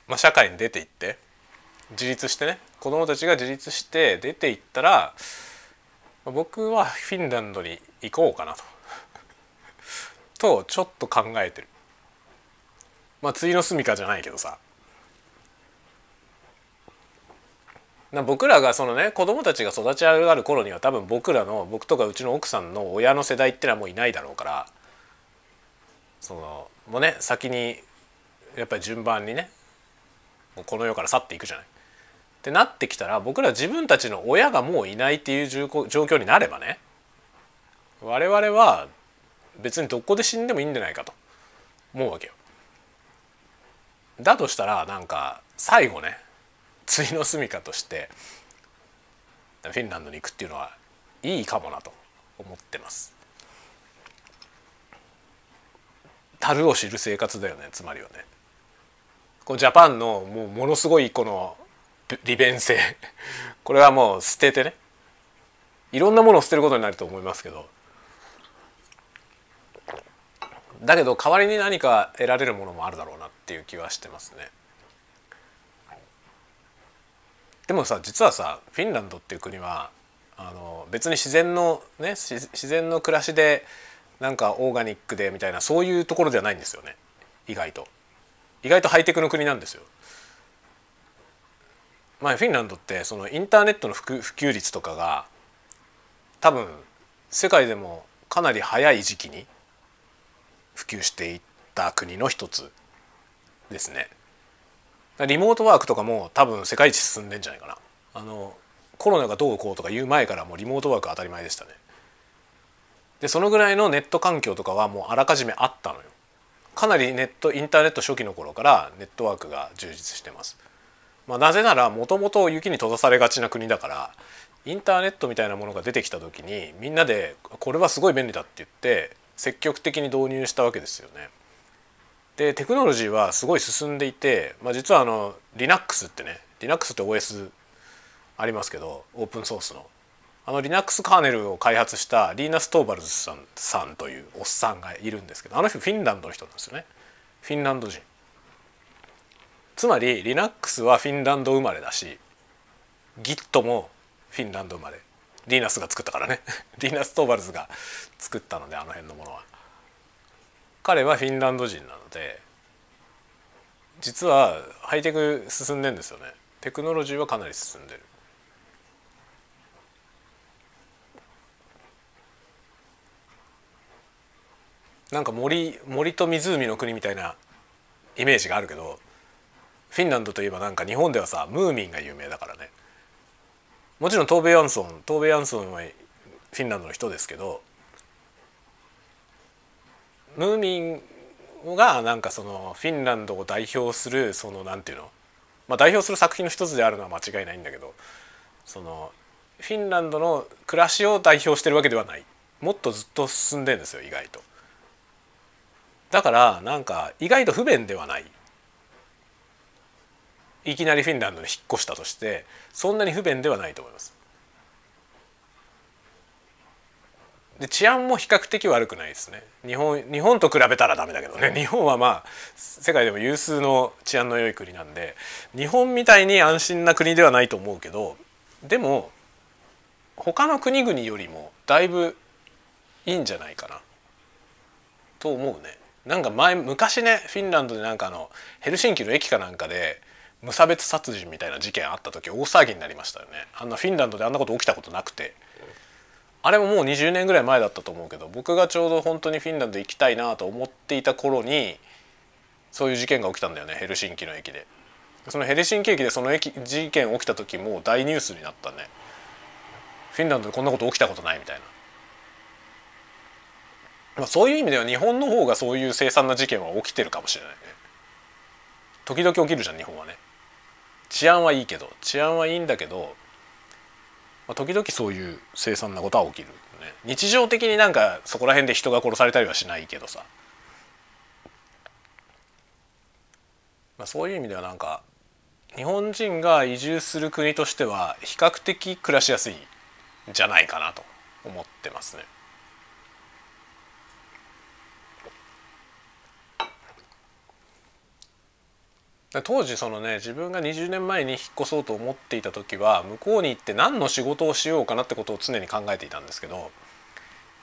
まあ、社会に出ていって自立してね子供たちが自立して出ていったら僕はフィンランドに行こうかなと。とちょっと考えてる。まあ次の住みかじゃないけどさ。僕らがそのね子供たちが育ち上がる頃には多分僕らの僕とかうちの奥さんの親の世代ってのはもういないだろうから。そのもうね先にやっぱり順番にねこの世から去っていくじゃない。ってなってきたら僕ら自分たちの親がもういないっていう状況になればね我々は別にどこで死んでもいいんじゃないかと思うわけよ。だとしたらなんか最後ね次の住みかとしてフィンランドに行くっていうのはいいかもなと思ってます。樽を知る生活だよねつまりはね。このジャパンのもうものすごいこの利便性これはもう捨ててねいろんなものを捨てることになると思いますけどだけど代わりに何か得られるものもあるだろうなっていう気はしてますね。でもさ実はさフィンランドっていう国はあの別に自然のね自然の暮らしでなんかオーガニックでみたいなそういうところではないんですよね意外と。意外とハイテクの国なんですよ。まあ、フィンランドってそのインターネットの普及率とかが多分世界でもかなり早い時期に普及していった国の一つですね。リモートワークとかも多分世界一進んでんじゃないかな。あのコロナがどうこうとか言う前からもうリモートワーク当たり前でしたね。でそのぐらいのネット環境とかはもうあらかじめあったのよ。かなりネットインターネット初期の頃からネットワークが充実してます。まあ、なぜならもともと雪に閉ざされがちな国だからインターネットみたいなものが出てきた時にみんなでこれはすごい便利だって言って積極的に導入したわけですよね。でテクノロジーはすごい進んでいて、まあ、実はあの Linux ってね Linux って OS ありますけどオープンソースの。あの Linux カーネルを開発したリーナ・ストーバルズさんさんというおっさんがいるんですけどあの人フィンランドの人なんですよね。フィンランド人。つまり Linux はフィンランド生まれだし Git もフィンランド生まれ。リーナスが作ったからね。リーナス・トーバルズが作ったのであの辺のものは。彼はフィンランド人なので実はハイテク進んでんですよね。テクノロジーはかなり進んでる。なんか森森と湖の国みたいなイメージがあるけどフィンランドといえばなんか日本ではさムーミンが有名だからね。もちろんトーベ・ヤンソントーベ・ヤンソンはフィンランドの人ですけどムーミンがなんかそのフィンランドを代表するそのなんていうの、まあ、代表する作品の一つであるのは間違いないんだけどそのフィンランドの暮らしを代表してるわけではないもっとずっと進んでるんですよ意外と。だからなんか意外と不便ではないいきなりフィンランドに引っ越したとしてそんなに不便ではないと思います。で治安も比較的悪くないですね日本日本と比べたらダメだけどね 日本はまあ世界でも有数の治安の良い国なんで日本みたいに安心な国ではないと思うけどでも他の国々よりもだいぶいいんじゃないかなと思うね。なんか前昔ねフィンランドでなんかあのヘルシンキの駅かなんかで無差別殺人みたいな事件あった時大騒ぎになりましたよね。あんなフィンランドであんなこと起きたことなくて。あれももう20年ぐらい前だったと思うけど僕がちょうど本当にフィンランド行きたいなと思っていた頃にそういう事件が起きたんだよね。ヘルシンキの駅で。そのヘルシンキ駅でその駅事件起きた時も大ニュースになったね。フィンランドでこんなこと起きたことないみたいな。まあ、そういう意味では日本の方がそういう凄惨な事件は起きてるかもしれないね。時々起きるじゃん日本はね。治安はいいけど治安はいいんだけど、まあ、時々そういう凄惨なことは起きる、ね、日常的になんかそこら辺で人が殺されたりはしないけどさ、まあ、そういう意味ではなんか日本人が移住する国としては比較的暮らしやすいんじゃないかなと思ってますね。当時そのね自分が20年前に引っ越そうと思っていた時は向こうに行って何の仕事をしようかなってことを常に考えていたんですけど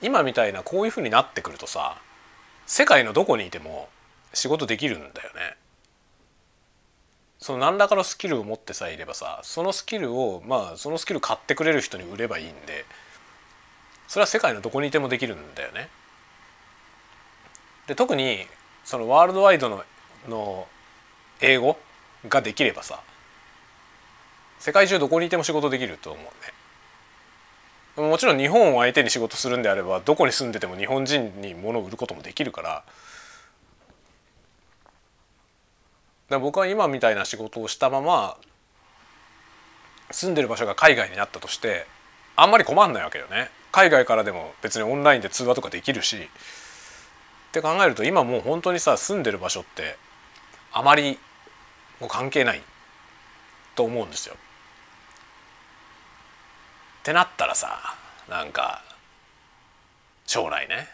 今みたいなこういうふうになってくるとさ世界のどこにいても仕事できるんだよね。その何らかのスキルを持ってさえいればさそのスキルをまあそのスキル買ってくれる人に売ればいいんでそれは世界のどこにいてもできるんだよね。で特にそのワールドワイドのの英語ができればさ世界中どこにいても仕事できると思うね。もちろん日本を相手に仕事するんであればどこに住んでても日本人に物を売ることもできるから。だ僕は今みたいな仕事をしたまま住んでる場所が海外になったとしてあんまり困んないわけよね。海外からでも別にオンラインで通話とかできるし。って考えると今もう本当にさ住んでる場所ってあまりもう関係ないと思うんですよ。ってなったらさなんか将来ね、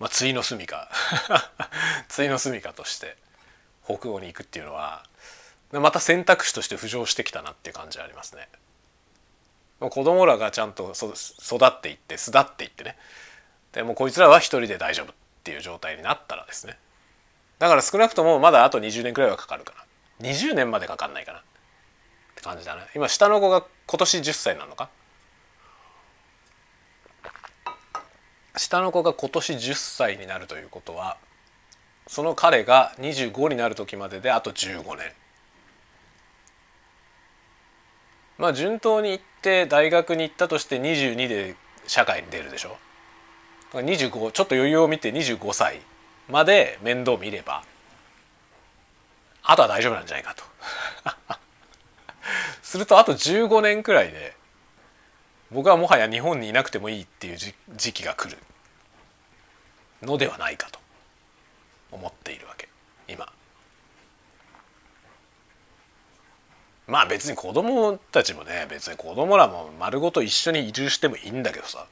まあ、対の住みか 対の住みかとして北欧に行くっていうのはまた選択肢として浮上してきたなっていう感じありますね。子供らがちゃんと育っていって巣立っていってねでもこいつらは一人で大丈夫っていう状態になったらですねだから少なくともまだあと20年くらいはかかるかな。20年までかかんないかな。って感じだね今下の子が今年10歳なのか？下の子が今年10歳になるということはその彼が25になる時までであと15年。まあ順当に行って大学に行ったとして22で社会に出るでしょ？25ちょっと余裕を見て25歳。まで面倒見ればあとは大丈夫なんじゃないかと。するとあと15年くらいで僕はもはや日本にいなくてもいいっていう時期が来るのではないかと思っているわけ。今。まあ別に子供たちもね別に子供らも丸ごと一緒に移住してもいいんだけどさ。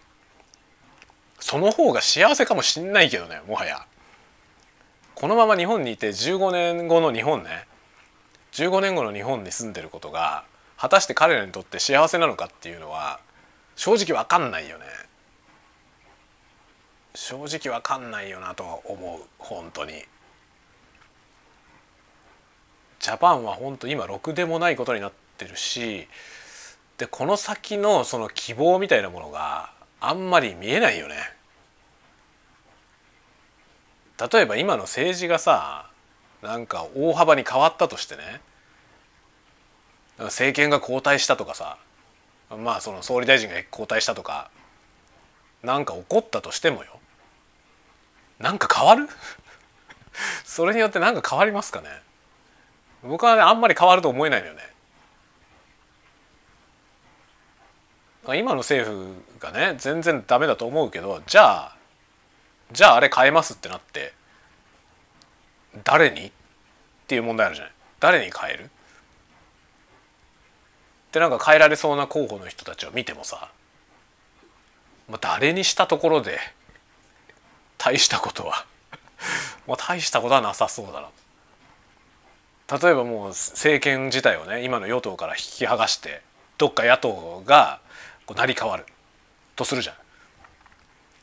その方が幸せかもしんないけどねもはや。このまま日本にいて15年後の日本ね。15年後の日本に住んでることが果たして彼らにとって幸せなのかっていうのは正直分かんないよね。正直分かんないよなと思う本当に。ジャパンは本当今ろくでもないことになってるしでこの先のその希望みたいなものがあんまり見えないよね。例えば今の政治がさなんか大幅に変わったとしてね政権が交代したとかさまあその総理大臣が交代したとかなんか起こったとしてもよ。なんか変わる？それによって何か変わりますかね？僕はねあんまり変わると思えないのよね。今の政府がね全然ダメだと思うけどじゃあじゃああれ変えますってなって誰に？っていう問題あるじゃない。誰に変える？でなんか変えられそうな候補の人たちを見てもさ、まあ、誰にしたところで大したことは まあ大したことはなさそうだな。例えばもう政権自体をね今の与党から引き剥がしてどっか野党がこう成り代わるとするじゃん。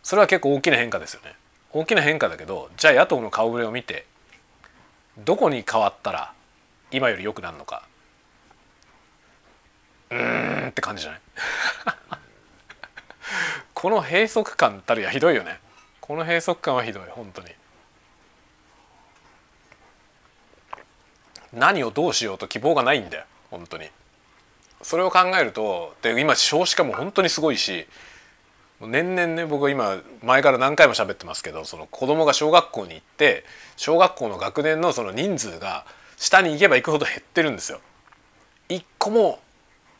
それは結構大きな変化ですよね。大きな変化だけどじゃあ野党の顔ぶれを見てどこに変わったら今より良くなるのか。うんって感じじゃない？この閉塞感たるやひどいよね。この閉塞感はひどい本当に。何をどうしようと希望がないんだよ本当に。それを考えるとで今少子化も本当にすごいし年々ね僕今前から何回も喋ってますけどその子供が小学校に行って小学校の学年のその人数が下に行けば行くほど減ってるんですよ。一個も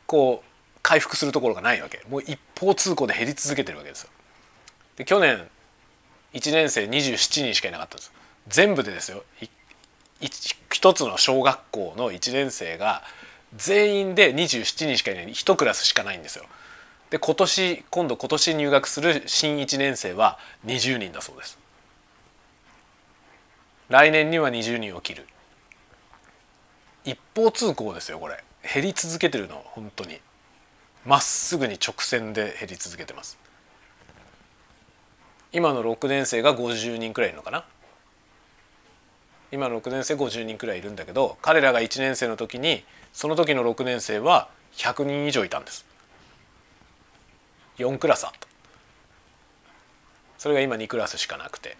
こう回復するところがないわけもう一方通行で減り続けてるわけですよ。で去年1年生27人しかいなかったんです全部でですよ一つの小学校の1年生が全員で27人しかいない1クラスしかないんですよ。で今年今度今年入学する新1年生は20人だそうです。来年には20人を切る。一方通行ですよこれ。減り続けてるの本当に。まっすぐに直線で減り続けてます。今の6年生が50人くらいいるのかな。今の6年生50人くらいいるんだけど彼らが1年生の時にその時の6年生は100人以上いたんです。4クラスあった。それが今2クラスしかなくて。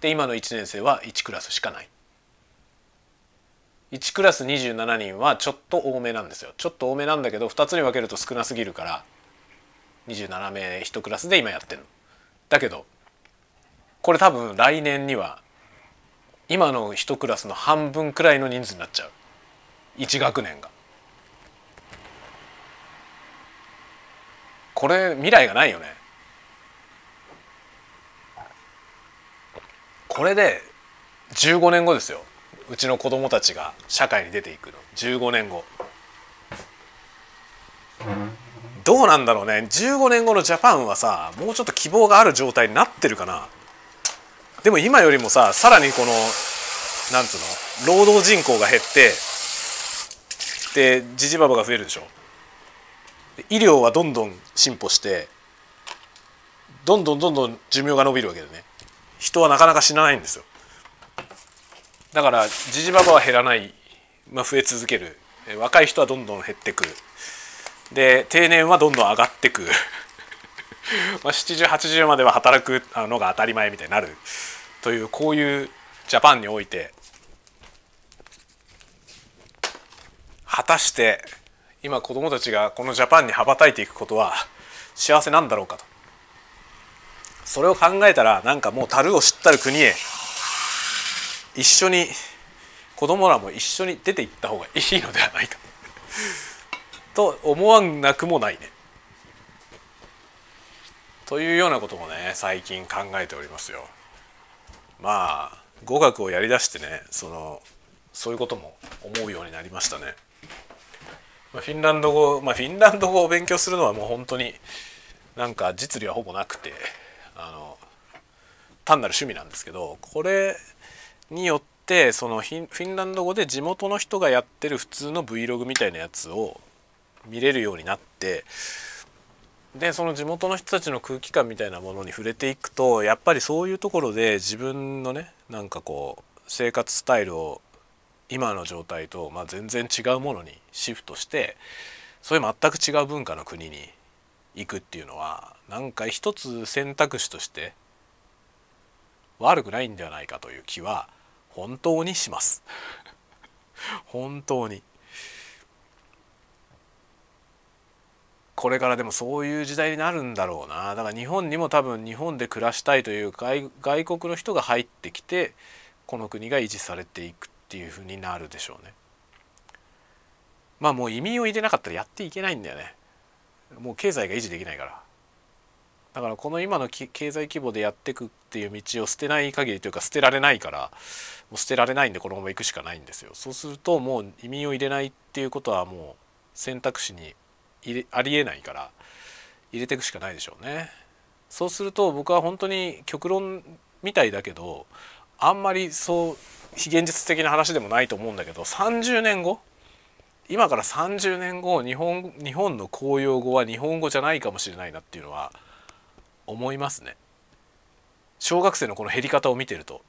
で今の1年生は1クラスしかない。1クラス27人はちょっと多めなんですよ。ちょっと多めなんだけど2つに分けると少なすぎるから27名1クラスで今やってるの。だけどこれ多分来年には今の1クラスの半分くらいの人数になっちゃう。1学年が。これ未来がないよね。これで15年後ですよ。うちの子供たちが社会に出ていくの。15年後。どうなんだろうね。15年後のジャパンはさもうちょっと希望がある状態になってるかな。でも今よりもささらにこのなんつうの労働人口が減ってでじじばばが増えるでしょ。医療はどんどん進歩してどんどんどんどん寿命が延びるわけでね。人はなかなか死なないんですよ。だからじじばばは減らない、まあ、増え続ける。若い人はどんどん減ってく。で定年はどんどん上がってく。まあ7080までは働くのが当たり前みたいになる。というこういうジャパンにおいて果たして今子どもたちがこのジャパンに羽ばたいていくことは幸せなんだろうかとそれを考えたらなんかもう樽を知ったる国へ一緒に子供らも一緒に出ていった方がいいのではないかと思わなくもないね。というようなこともね最近考えておりますよ。まあ語学をやりだしてねそのそういうことも思うようになりましたね。まあ、フィンランド語、まあ、フィンランド語を勉強するのはもう本当になんか実利はほぼなくてあの単なる趣味なんですけどこれによってそのフィンランド語で地元の人がやってる普通の Vlog みたいなやつを見れるようになってでその地元の人たちの空気感みたいなものに触れていくとやっぱりそういうところで自分のねなんかこう生活スタイルを今の状態と、まあ、全然違うものにシフトしてそういう全く違う文化の国に行くっていうのはなんか一つ選択肢として悪くないんではないかという気は本当にします。本当に。これからでもそういう時代になるんだろうな。だから日本にも多分日本で暮らしたいという外外国の人が入ってきてこの国が維持されていくっていうふうになるでしょうね。まあもう移民を入れなかったらやっていけないんだよね。もう経済が維持できないから。だからこの今の経済規模でやっていくっていう道を捨てない限りというか捨てられないからもう捨てられないんでこのまま行くしかないんですよ。そうするともう移民を入れないっていうことはもう選択肢に入れありえないから入れていくしかないでしょうね。そうすると僕は本当に極論みたいだけどあんまりそう非現実的な話でもないと思うんだけど30年後今から30年後日本日本の公用語は日本語じゃないかもしれないなっていうのは思いますね。小学生のこの減り方を見てると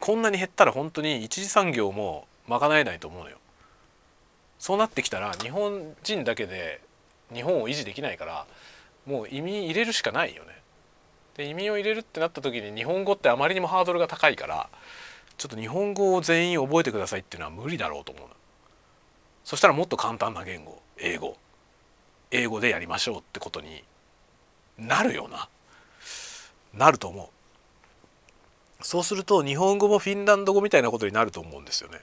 こんなに減ったら本当に一次産業も賄えないと思うのよ。そうなってきたら日本人だけで日本を維持できないからもう移民入れるしかないよね。で移民を入れるってなった時に日本語ってあまりにもハードルが高いからちょっと日本語を全員覚えてくださいっていうのは無理だろうと思うそしたらもっと簡単な言語。英語。英語でやりましょうってことになるよな。なると思う。そうすると日本語もフィンランド語みたいなことになると思うんですよね。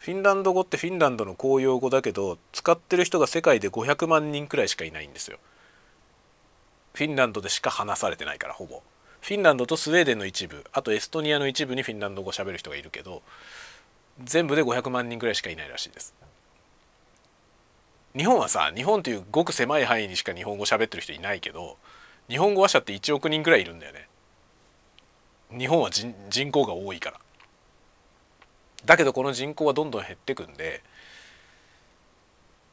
フィンランド語ってフィンランドの公用語だけど使ってる人が世界で500万人くらいしかいないんですよ。フィンランドでしか話されてないからほぼ。フィンランドとスウェーデンの一部あとエストニアの一部にフィンランド語を喋る人がいるけど全部で500万人くらいしかいないらしいです。日本はさ日本というごく狭い範囲にしか日本語喋ってる人いないけど日本語話者って1億人くらいいるんだよね。日本は人口が多いから。だけどこの人口はどんどん減ってくんで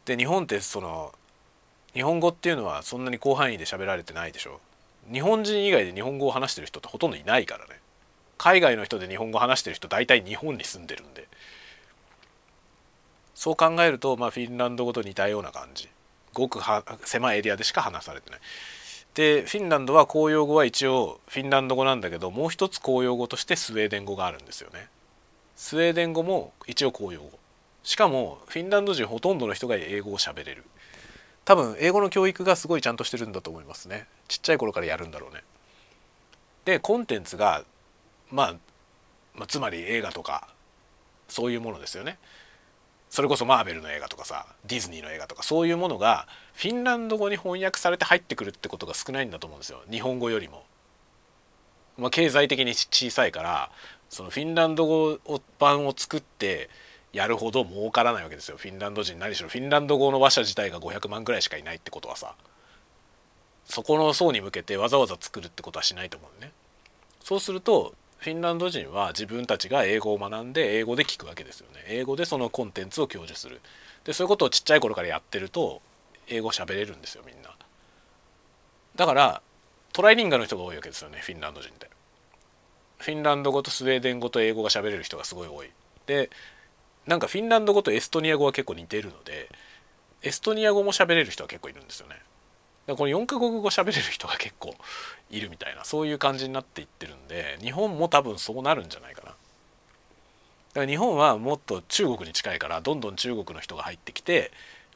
で日本ってその日本語っていうのはそんなに広範囲で喋られてないでしょ日本人以外で日本語を話してる人ってほとんどいないからね。海外の人で日本語を話してる人大体日本に住んでるんで。そう考えると、まあ、フィンランド語と似たような感じ。ごく狭いエリアでしか話されてない。でフィンランドは公用語は一応フィンランド語なんだけどもう一つ公用語としてスウェーデン語があるんですよね。スウェーデン語も一応公用語。しかもフィンランド人ほとんどの人が英語を喋れる。多分英語の教育がすごいちゃんとしてるんだと思いますね。ちっちゃい頃からやるんだろうね。でコンテンツが、まあ、まあつまり映画とかそういうものですよね。それこそマーベルの映画とかさディズニーの映画とかそういうものがフィンランド語に翻訳されて入ってくるってことが少ないんだと思うんですよ。日本語よりも。まあ、経済的に小さいからそのフィンランド語版を作ってやるほど儲からないわけですよ。フィンランド人何しろ。フィンランド語の話者自体が500万ぐらいしかいないってことはさ。そこの層に向けてわざわざ作るってことはしないと思うね。そうするとフィンランド人は自分たちが英語を学んで英語で聞くわけですよね。英語でそのコンテンツを享受する。でそういうことをちっちゃい頃からやってると英語喋れるんですよみんな。だからトライリンガの人が多いわけですよねフィンランド人って。フィンランド語とスウェーデン語と英語が喋れる人がすごい多い。でなんかフィンランド語とエストニア語は結構似てるのでエストニア語も喋れる人は結構いるんですよね。だこの4カ国語喋れる人が結構いるみたいなそういう感じになっていってるんで日本も多分そうなるんじゃないかな。だから日本はもっと中国に近いからどんどん中国の人が入ってきて、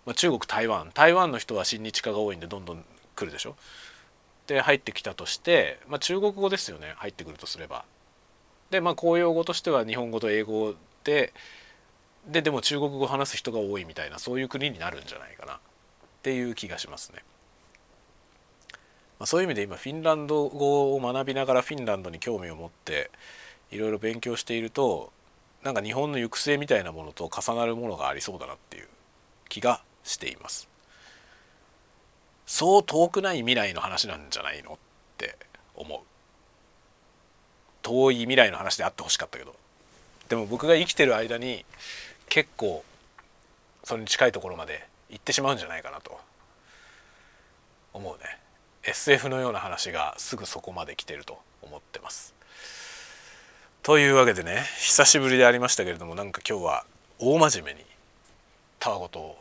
まあ、中国台湾。台湾の人は親日家が多いんでどんどん来るでしょ。で入ってきたとして、まあ、中国語ですよね。入ってくるとすれば。でまあ公用語としては日本語と英語でででも中国語話す人が多いみたいなそういう国になるんじゃないかなっていう気がしますね。まあ、そういう意味で今フィンランド語を学びながらフィンランドに興味を持っていろいろ勉強しているとなんか日本の行く末みたいなものと重なるものがありそうだなっていう気がしています。そう遠くない未来の話なんじゃないのって思う遠い未来の話であってほしかったけどでも僕が生きてる間に結構それに近いところまで行ってしまうんじゃないかなと思うね。SF のような話がすぐそこまで来てると思ってます。というわけでね久しぶりでありましたけれどもなんか今日は大真面目にたわごと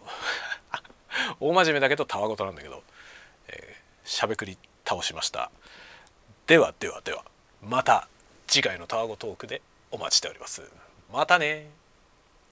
大真面目だけどたわごとなんだけどしゃべくり倒しました。ではではではまた次回のタワゴトークでお待ちしております。またね